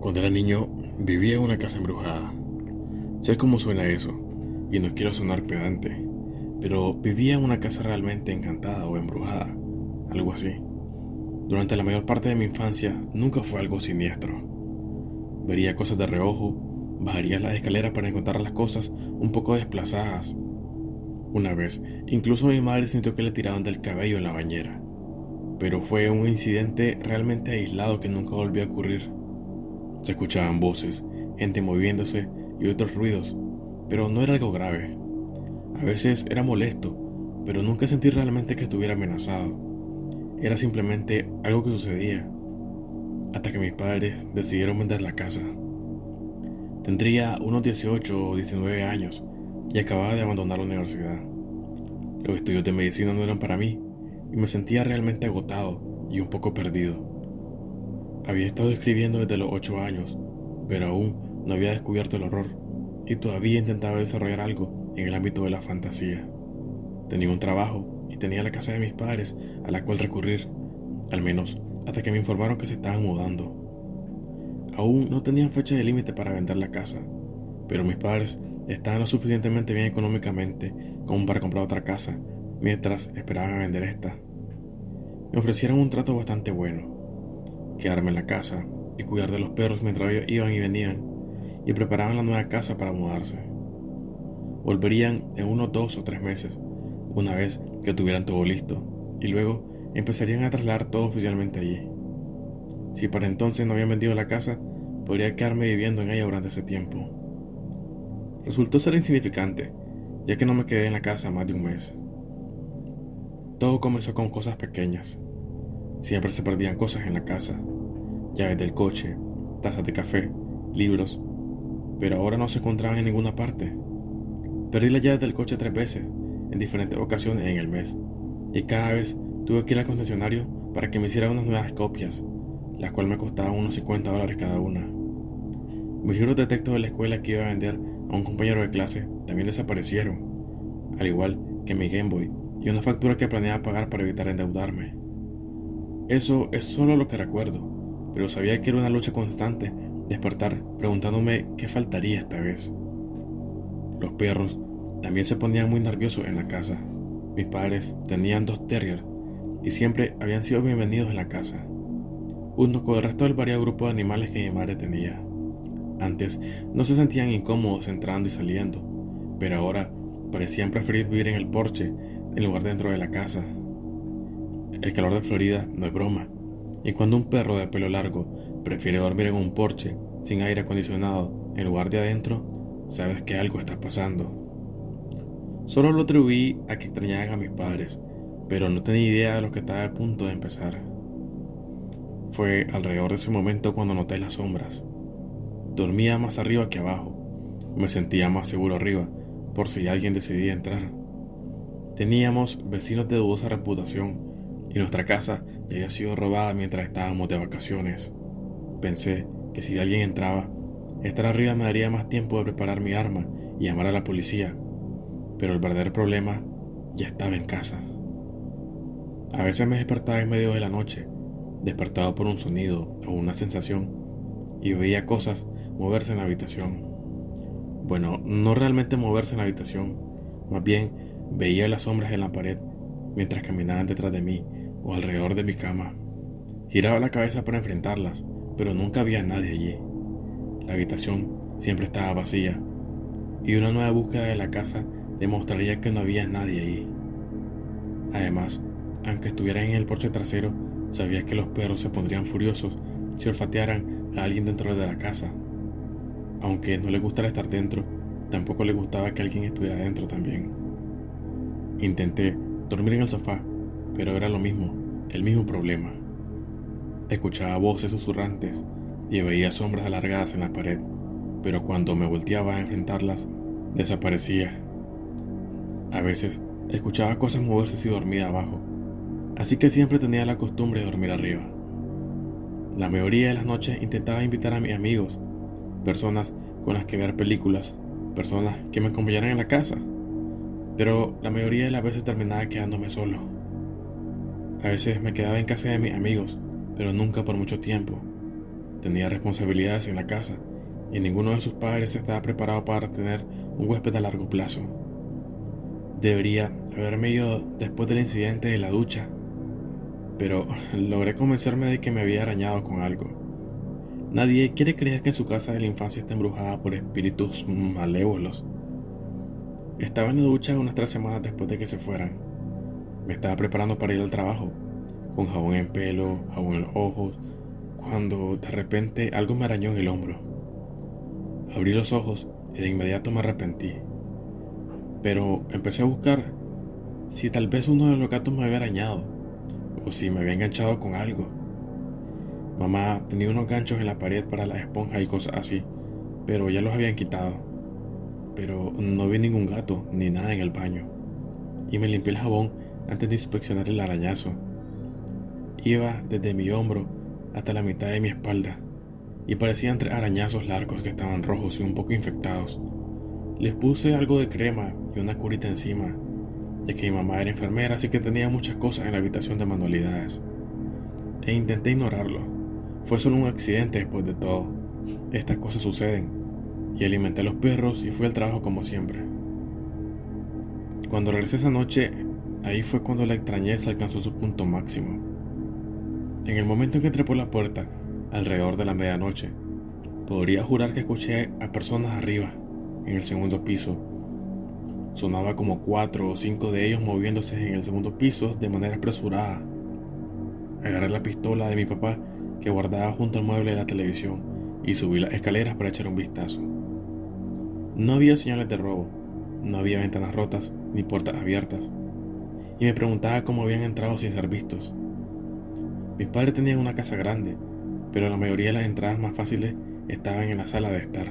Cuando era niño, vivía en una casa embrujada. Sé cómo suena eso, y no quiero sonar pedante, pero vivía en una casa realmente encantada o embrujada, algo así. Durante la mayor parte de mi infancia nunca fue algo siniestro. Vería cosas de reojo, bajaría las escaleras para encontrar las cosas un poco desplazadas. Una vez, incluso mi madre sintió que le tiraban del cabello en la bañera, pero fue un incidente realmente aislado que nunca volvió a ocurrir. Se escuchaban voces, gente moviéndose y otros ruidos, pero no era algo grave. A veces era molesto, pero nunca sentí realmente que estuviera amenazado. Era simplemente algo que sucedía, hasta que mis padres decidieron vender la casa. Tendría unos 18 o 19 años y acababa de abandonar la universidad. Los estudios de medicina no eran para mí y me sentía realmente agotado y un poco perdido. Había estado escribiendo desde los ocho años, pero aún no había descubierto el horror y todavía intentaba desarrollar algo en el ámbito de la fantasía. Tenía un trabajo y tenía la casa de mis padres a la cual recurrir, al menos hasta que me informaron que se estaban mudando. Aún no tenían fecha de límite para vender la casa, pero mis padres estaban lo suficientemente bien económicamente como para comprar otra casa mientras esperaban a vender esta. Me ofrecieron un trato bastante bueno, quedarme en la casa y cuidar de los perros mientras ellos iban y venían y preparaban la nueva casa para mudarse. Volverían en unos dos o tres meses, una vez que tuvieran todo listo, y luego empezarían a trasladar todo oficialmente allí. Si para entonces no habían vendido la casa, podría quedarme viviendo en ella durante ese tiempo. Resultó ser insignificante, ya que no me quedé en la casa más de un mes. Todo comenzó con cosas pequeñas. Siempre se perdían cosas en la casa, llaves del coche, tazas de café, libros, pero ahora no se encontraban en ninguna parte. Perdí las llaves del coche tres veces, en diferentes ocasiones en el mes, y cada vez tuve que ir al concesionario para que me hiciera unas nuevas copias, las cuales me costaban unos 50 dólares cada una. Mis libros de texto de la escuela que iba a vender a un compañero de clase también desaparecieron, al igual que mi Game Boy y una factura que planeaba pagar para evitar endeudarme. Eso es solo lo que recuerdo, pero sabía que era una lucha constante despertar preguntándome qué faltaría esta vez. Los perros también se ponían muy nerviosos en la casa. Mis padres tenían dos terriers y siempre habían sido bienvenidos en la casa, junto con el resto del variado grupo de animales que mi madre tenía. Antes no se sentían incómodos entrando y saliendo, pero ahora parecían preferir vivir en el porche en lugar dentro de la casa. El calor de Florida no es broma, y cuando un perro de pelo largo prefiere dormir en un porche sin aire acondicionado en lugar de adentro, sabes que algo está pasando. Solo lo atribuí a que extrañaban a mis padres, pero no tenía idea de lo que estaba a punto de empezar. Fue alrededor de ese momento cuando noté las sombras. Dormía más arriba que abajo. Me sentía más seguro arriba, por si alguien decidía entrar. Teníamos vecinos de dudosa reputación y nuestra casa había sido robada mientras estábamos de vacaciones. Pensé que si alguien entraba, estar arriba me daría más tiempo de preparar mi arma y llamar a la policía, pero el verdadero problema ya estaba en casa. A veces me despertaba en medio de la noche, despertado por un sonido o una sensación, y veía cosas moverse en la habitación. Bueno, no realmente moverse en la habitación, más bien veía las sombras en la pared mientras caminaban detrás de mí o alrededor de mi cama. Giraba la cabeza para enfrentarlas, pero nunca había nadie allí. La habitación siempre estaba vacía, y una nueva búsqueda de la casa demostraría que no había nadie allí. Además, aunque estuvieran en el porche trasero, sabía que los perros se pondrían furiosos si olfatearan a alguien dentro de la casa. Aunque no le gustara estar dentro, tampoco le gustaba que alguien estuviera dentro también. Intenté dormir en el sofá, pero era lo mismo, el mismo problema. Escuchaba voces susurrantes y veía sombras alargadas en la pared, pero cuando me volteaba a enfrentarlas, desaparecía. A veces escuchaba cosas moverse si dormía abajo, así que siempre tenía la costumbre de dormir arriba. La mayoría de las noches intentaba invitar a mis amigos, personas con las que ver películas, personas que me acompañaran en la casa, pero la mayoría de las veces terminaba quedándome solo. A veces me quedaba en casa de mis amigos, pero nunca por mucho tiempo. tenía responsabilidades en la casa y ninguno de sus padres estaba preparado para tener un huésped a largo plazo. Debería haberme ido después del incidente de la ducha, pero logré convencerme de que me había arañado con algo. Nadie quiere creer que su casa de la infancia está embrujada por espíritus malévolos. Estaba en la ducha unas tres semanas después de que se fueran. Me estaba preparando para ir al trabajo, con jabón en pelo, jabón en los ojos, cuando de repente algo me arañó en el hombro. Abrí los ojos y de inmediato me arrepentí. Pero empecé a buscar si tal vez uno de los gatos me había arañado o si me había enganchado con algo. Mamá tenía unos ganchos en la pared para la esponja y cosas así, pero ya los habían quitado. Pero no vi ningún gato ni nada en el baño. Y me limpié el jabón antes de inspeccionar el arañazo. Iba desde mi hombro hasta la mitad de mi espalda y parecían tres arañazos largos que estaban rojos y un poco infectados. Les puse algo de crema y una curita encima, ya que mi mamá era enfermera así que tenía muchas cosas en la habitación de manualidades. E intenté ignorarlo. Fue solo un accidente después de todo. Estas cosas suceden. Y alimenté a los perros y fui al trabajo como siempre. Cuando regresé esa noche, ahí fue cuando la extrañeza alcanzó su punto máximo. En el momento en que entré por la puerta, alrededor de la medianoche, podría jurar que escuché a personas arriba, en el segundo piso. Sonaba como cuatro o cinco de ellos moviéndose en el segundo piso de manera apresurada. Agarré la pistola de mi papá que guardaba junto al mueble de la televisión y subí las escaleras para echar un vistazo. No había señales de robo, no había ventanas rotas ni puertas abiertas, y me preguntaba cómo habían entrado sin ser vistos. Mis padres tenían una casa grande, pero la mayoría de las entradas más fáciles estaban en la sala de estar,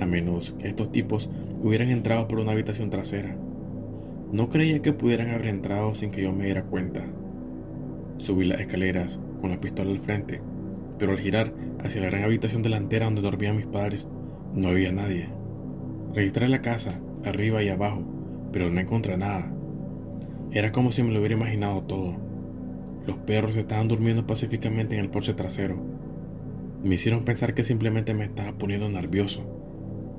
a menos que estos tipos hubieran entrado por una habitación trasera. No creía que pudieran haber entrado sin que yo me diera cuenta. Subí las escaleras con la pistola al frente, pero al girar hacia la gran habitación delantera donde dormían mis padres, no había nadie. Registré la casa, arriba y abajo, pero no encontré nada. Era como si me lo hubiera imaginado todo. Los perros estaban durmiendo pacíficamente en el porche trasero. Me hicieron pensar que simplemente me estaba poniendo nervioso,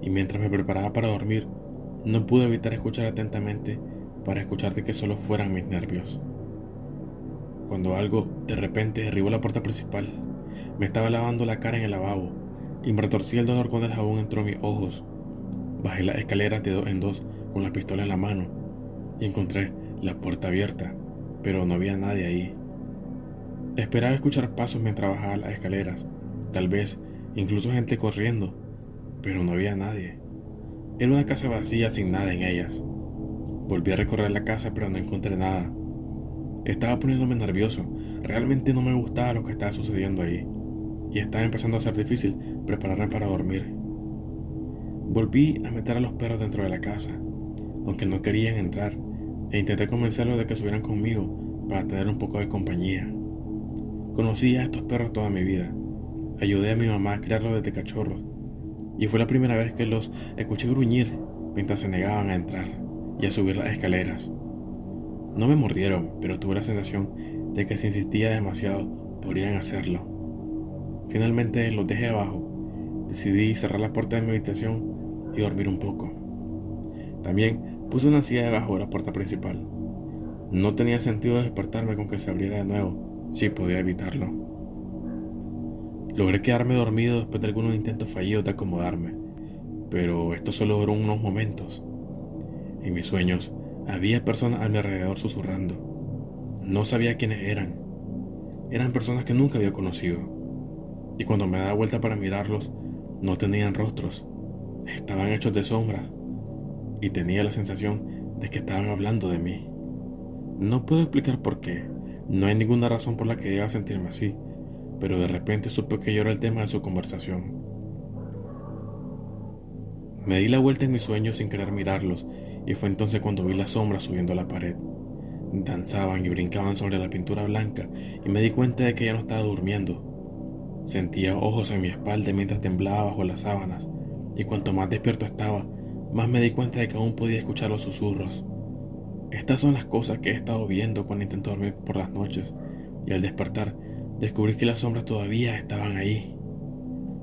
y mientras me preparaba para dormir, no pude evitar escuchar atentamente para escuchar de que solo fueran mis nervios. Cuando algo de repente derribó la puerta principal, me estaba lavando la cara en el lavabo y me retorcí el dolor cuando el jabón entró en mis ojos. Bajé las escaleras de dos en dos con la pistola en la mano y encontré la puerta abierta, pero no había nadie ahí. Esperaba escuchar pasos mientras bajaba las escaleras, tal vez incluso gente corriendo, pero no había nadie. Era una casa vacía sin nada en ellas. Volví a recorrer la casa pero no encontré nada. Estaba poniéndome nervioso, realmente no me gustaba lo que estaba sucediendo ahí, y estaba empezando a ser difícil prepararme para dormir. Volví a meter a los perros dentro de la casa, aunque no querían entrar, e intenté convencerlos de que subieran conmigo para tener un poco de compañía. Conocí a estos perros toda mi vida. Ayudé a mi mamá a criarlos desde cachorros. Y fue la primera vez que los escuché gruñir mientras se negaban a entrar y a subir las escaleras. No me mordieron, pero tuve la sensación de que si insistía demasiado podrían hacerlo. Finalmente los dejé abajo. Decidí cerrar la puerta de mi habitación y dormir un poco. También puse una silla debajo de la puerta principal. No tenía sentido despertarme con que se abriera de nuevo Sí, podía evitarlo. Logré quedarme dormido después de algunos intentos fallidos de acomodarme, pero esto solo duró unos momentos. En mis sueños había personas a mi alrededor susurrando. No sabía quiénes eran. Eran personas que nunca había conocido. Y cuando me daba vuelta para mirarlos, no tenían rostros. Estaban hechos de sombra. Y tenía la sensación de que estaban hablando de mí. No puedo explicar por qué, no hay ninguna razón por la que deba sentirme así, pero de repente supe que yo era el tema de su conversación. Me di la vuelta en mis sueños sin querer mirarlos, y fue entonces cuando vi las sombras subiendo a la pared. Danzaban y brincaban sobre la pintura blanca, y me di cuenta de que ya no estaba durmiendo. Sentía ojos en mi espalda mientras temblaba bajo las sábanas, y cuanto más despierto estaba, más me di cuenta de que aún podía escuchar los susurros. Estas son las cosas que he estado viendo cuando intento dormir por las noches y al despertar descubrí que las sombras todavía estaban ahí.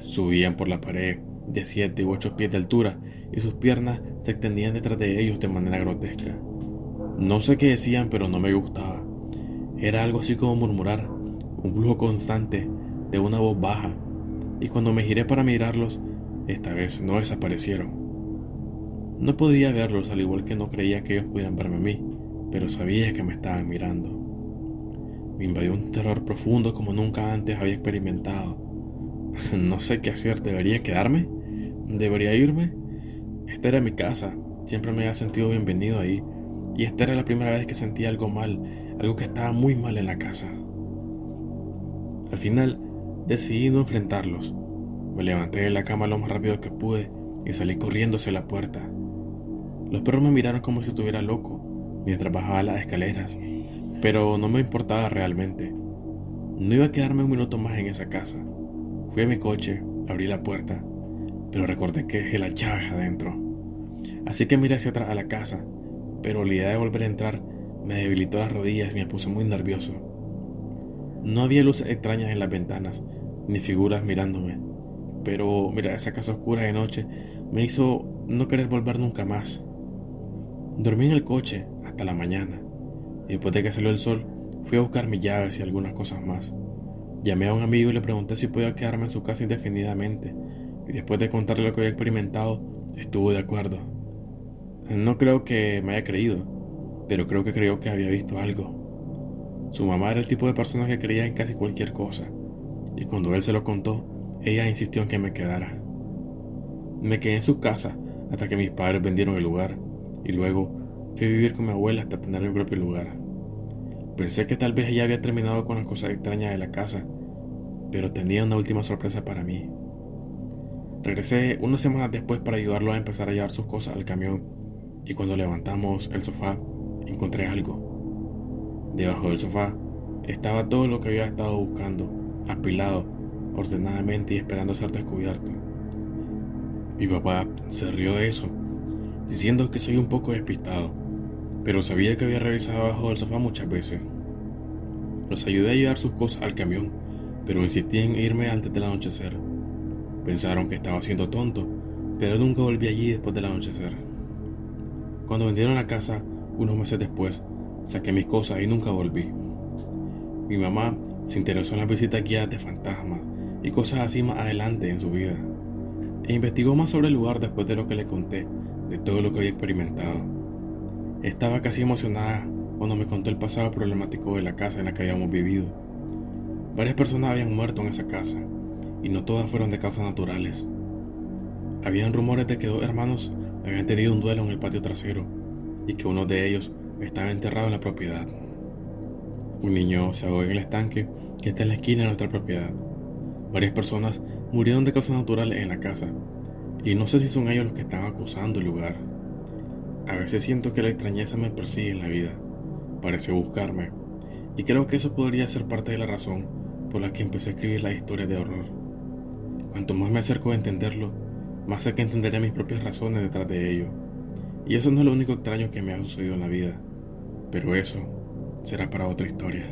Subían por la pared de 7 u 8 pies de altura y sus piernas se extendían detrás de ellos de manera grotesca. No sé qué decían, pero no me gustaba. Era algo así como murmurar, un flujo constante de una voz baja, y cuando me giré para mirarlos, esta vez no desaparecieron. No podía verlos al igual que no creía que ellos pudieran verme a mí, pero sabía que me estaban mirando. Me invadió un terror profundo como nunca antes había experimentado. no sé qué hacer, ¿debería quedarme? ¿Debería irme? Esta era mi casa, siempre me había sentido bienvenido ahí, y esta era la primera vez que sentía algo mal, algo que estaba muy mal en la casa. Al final, decidí no enfrentarlos. Me levanté de la cama lo más rápido que pude y salí corriendo hacia la puerta. Los perros me miraron como si estuviera loco mientras bajaba las escaleras, pero no me importaba realmente. No iba a quedarme un minuto más en esa casa. Fui a mi coche, abrí la puerta, pero recordé que dejé la llave adentro. Así que miré hacia atrás a la casa, pero la idea de volver a entrar me debilitó las rodillas y me puso muy nervioso. No había luces extrañas en las ventanas, ni figuras mirándome, pero mira, esa casa oscura de noche me hizo no querer volver nunca más. Dormí en el coche hasta la mañana, y después de que salió el sol, fui a buscar mis llaves y algunas cosas más. Llamé a un amigo y le pregunté si podía quedarme en su casa indefinidamente, y después de contarle lo que había experimentado, estuvo de acuerdo. No creo que me haya creído, pero creo que creyó que había visto algo. Su mamá era el tipo de persona que creía en casi cualquier cosa, y cuando él se lo contó, ella insistió en que me quedara. Me quedé en su casa hasta que mis padres vendieron el lugar, y luego fui a vivir con mi abuela hasta tener mi propio lugar. Pensé que tal vez ella había terminado con las cosas extrañas de la casa, pero tenía una última sorpresa para mí. Regresé unas semanas después para ayudarlo a empezar a llevar sus cosas al camión y cuando levantamos el sofá encontré algo. Debajo del sofá estaba todo lo que había estado buscando, apilado ordenadamente y esperando ser descubierto. Mi papá se rió de eso, diciendo que soy un poco despistado, pero sabía que había revisado abajo del sofá muchas veces. Los ayudé a llevar sus cosas al camión, pero insistí en irme antes del anochecer. Pensaron que estaba siendo tonto, pero nunca volví allí después del anochecer. Cuando vendieron la casa, unos meses después, saqué mis cosas y nunca volví. Mi mamá se interesó en las visitas guiadas de fantasmas y cosas así más adelante en su vida, e investigó más sobre el lugar después de lo que le conté, de todo lo que había experimentado. Estaba casi emocionada cuando me contó el pasado problemático de la casa en la que habíamos vivido. Varias personas habían muerto en esa casa, y no todas fueron de causas naturales. Habían rumores de que dos hermanos habían tenido un duelo en el patio trasero y que uno de ellos estaba enterrado en la propiedad. Un niño se ahogó en el estanque que está en la esquina de nuestra propiedad. Varias personas murieron de causas naturales en la casa y no sé si son ellos los que están acusando el lugar. A veces siento que la extrañeza me persigue en la vida, parece buscarme, y creo que eso podría ser parte de la razón por la que empecé a escribir la historia de horror. Cuanto más me acerco a entenderlo, más sé que entenderé mis propias razones detrás de ello. Y eso no es lo único extraño que me ha sucedido en la vida, pero eso será para otra historia.